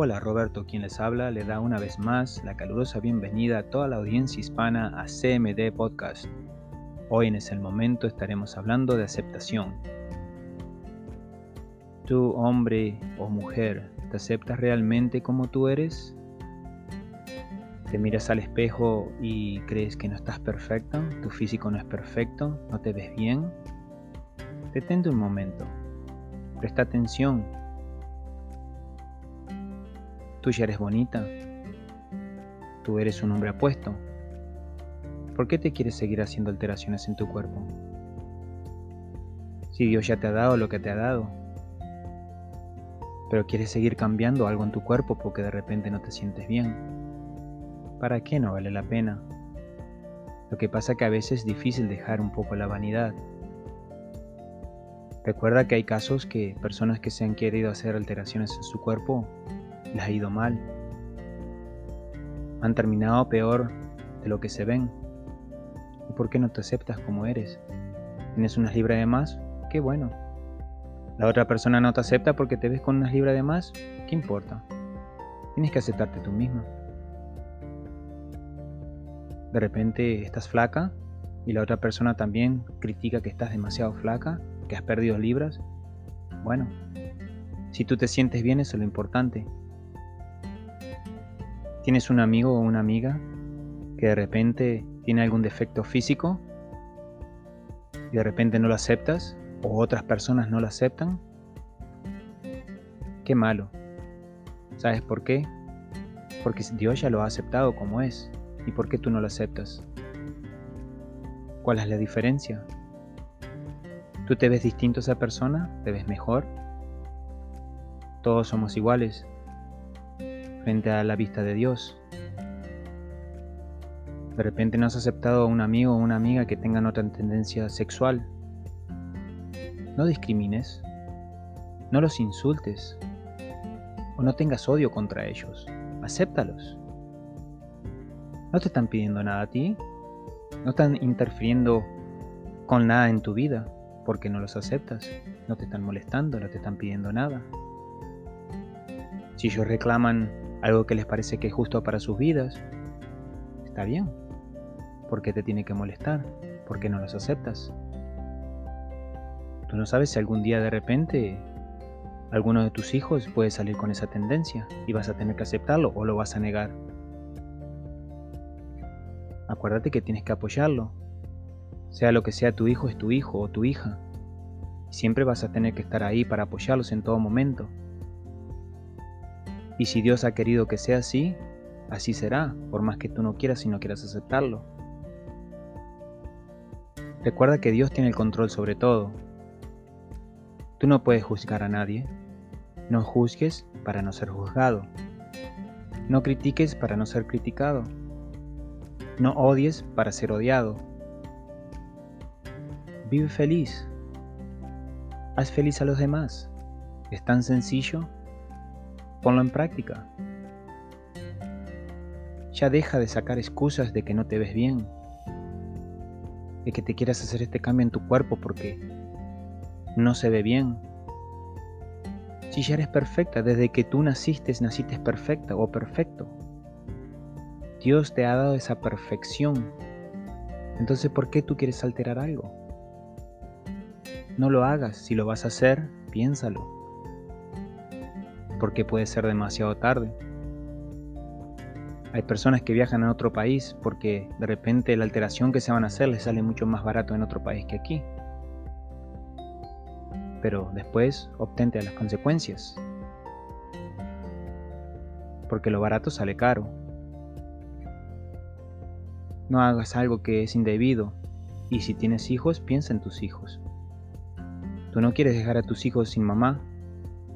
Hola, Roberto, quien les habla, le da una vez más la calurosa bienvenida a toda la audiencia hispana a CMD Podcast. Hoy en ese momento estaremos hablando de aceptación. ¿Tú, hombre o mujer, te aceptas realmente como tú eres? ¿Te miras al espejo y crees que no estás perfecto? ¿Tu físico no es perfecto? ¿No te ves bien? Detente un momento. Presta atención Tú ya eres bonita. Tú eres un hombre apuesto. ¿Por qué te quieres seguir haciendo alteraciones en tu cuerpo? Si Dios ya te ha dado lo que te ha dado. Pero quieres seguir cambiando algo en tu cuerpo porque de repente no te sientes bien. ¿Para qué no vale la pena? Lo que pasa que a veces es difícil dejar un poco la vanidad. Recuerda que hay casos que personas que se han querido hacer alteraciones en su cuerpo les ha ido mal. Han terminado peor de lo que se ven. ¿Y por qué no te aceptas como eres? ¿Tienes unas libras de más? Qué bueno. La otra persona no te acepta porque te ves con unas libras de más. ¿Qué importa? Tienes que aceptarte tú misma. De repente estás flaca y la otra persona también critica que estás demasiado flaca, que has perdido libras. Bueno, si tú te sientes bien, eso es lo importante. ¿Tienes un amigo o una amiga que de repente tiene algún defecto físico y de repente no lo aceptas o otras personas no lo aceptan? Qué malo. ¿Sabes por qué? Porque Dios ya lo ha aceptado como es. ¿Y por qué tú no lo aceptas? ¿Cuál es la diferencia? ¿Tú te ves distinto a esa persona? ¿Te ves mejor? Todos somos iguales frente a la vista de Dios. De repente no has aceptado a un amigo o una amiga que tengan otra tendencia sexual. No discrimines, no los insultes o no tengas odio contra ellos. Acéptalos. No te están pidiendo nada a ti, no están interfiriendo con nada en tu vida porque no los aceptas, no te están molestando, no te están pidiendo nada. Si ellos reclaman algo que les parece que es justo para sus vidas, está bien. ¿Por qué te tiene que molestar? ¿Por qué no los aceptas? Tú no sabes si algún día de repente alguno de tus hijos puede salir con esa tendencia y vas a tener que aceptarlo o lo vas a negar. Acuérdate que tienes que apoyarlo. Sea lo que sea tu hijo, es tu hijo o tu hija. Siempre vas a tener que estar ahí para apoyarlos en todo momento. Y si Dios ha querido que sea así, así será, por más que tú no quieras y no quieras aceptarlo. Recuerda que Dios tiene el control sobre todo. Tú no puedes juzgar a nadie. No juzgues para no ser juzgado. No critiques para no ser criticado. No odies para ser odiado. Vive feliz. Haz feliz a los demás. Es tan sencillo Ponlo en práctica. Ya deja de sacar excusas de que no te ves bien, de que te quieras hacer este cambio en tu cuerpo porque no se ve bien. Si ya eres perfecta, desde que tú naciste, naciste perfecta o perfecto. Dios te ha dado esa perfección. Entonces, ¿por qué tú quieres alterar algo? No lo hagas. Si lo vas a hacer, piénsalo porque puede ser demasiado tarde. Hay personas que viajan a otro país porque de repente la alteración que se van a hacer les sale mucho más barato en otro país que aquí. Pero después obtente a las consecuencias. Porque lo barato sale caro. No hagas algo que es indebido. Y si tienes hijos, piensa en tus hijos. Tú no quieres dejar a tus hijos sin mamá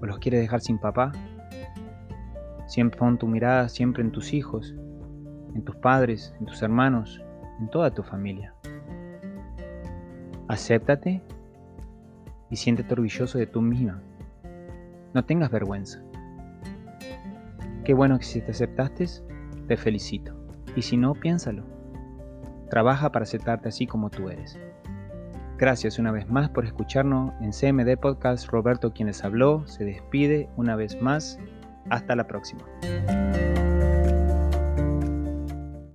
o los quieres dejar sin papá. Siempre pon tu mirada siempre en tus hijos, en tus padres, en tus hermanos, en toda tu familia. Acéptate y siéntete orgulloso de tú misma. No tengas vergüenza. Qué bueno que si te aceptaste, te felicito. Y si no, piénsalo. Trabaja para aceptarte así como tú eres. Gracias una vez más por escucharnos en CMD Podcast. Roberto quien les habló se despide una vez más Hasta la próxima.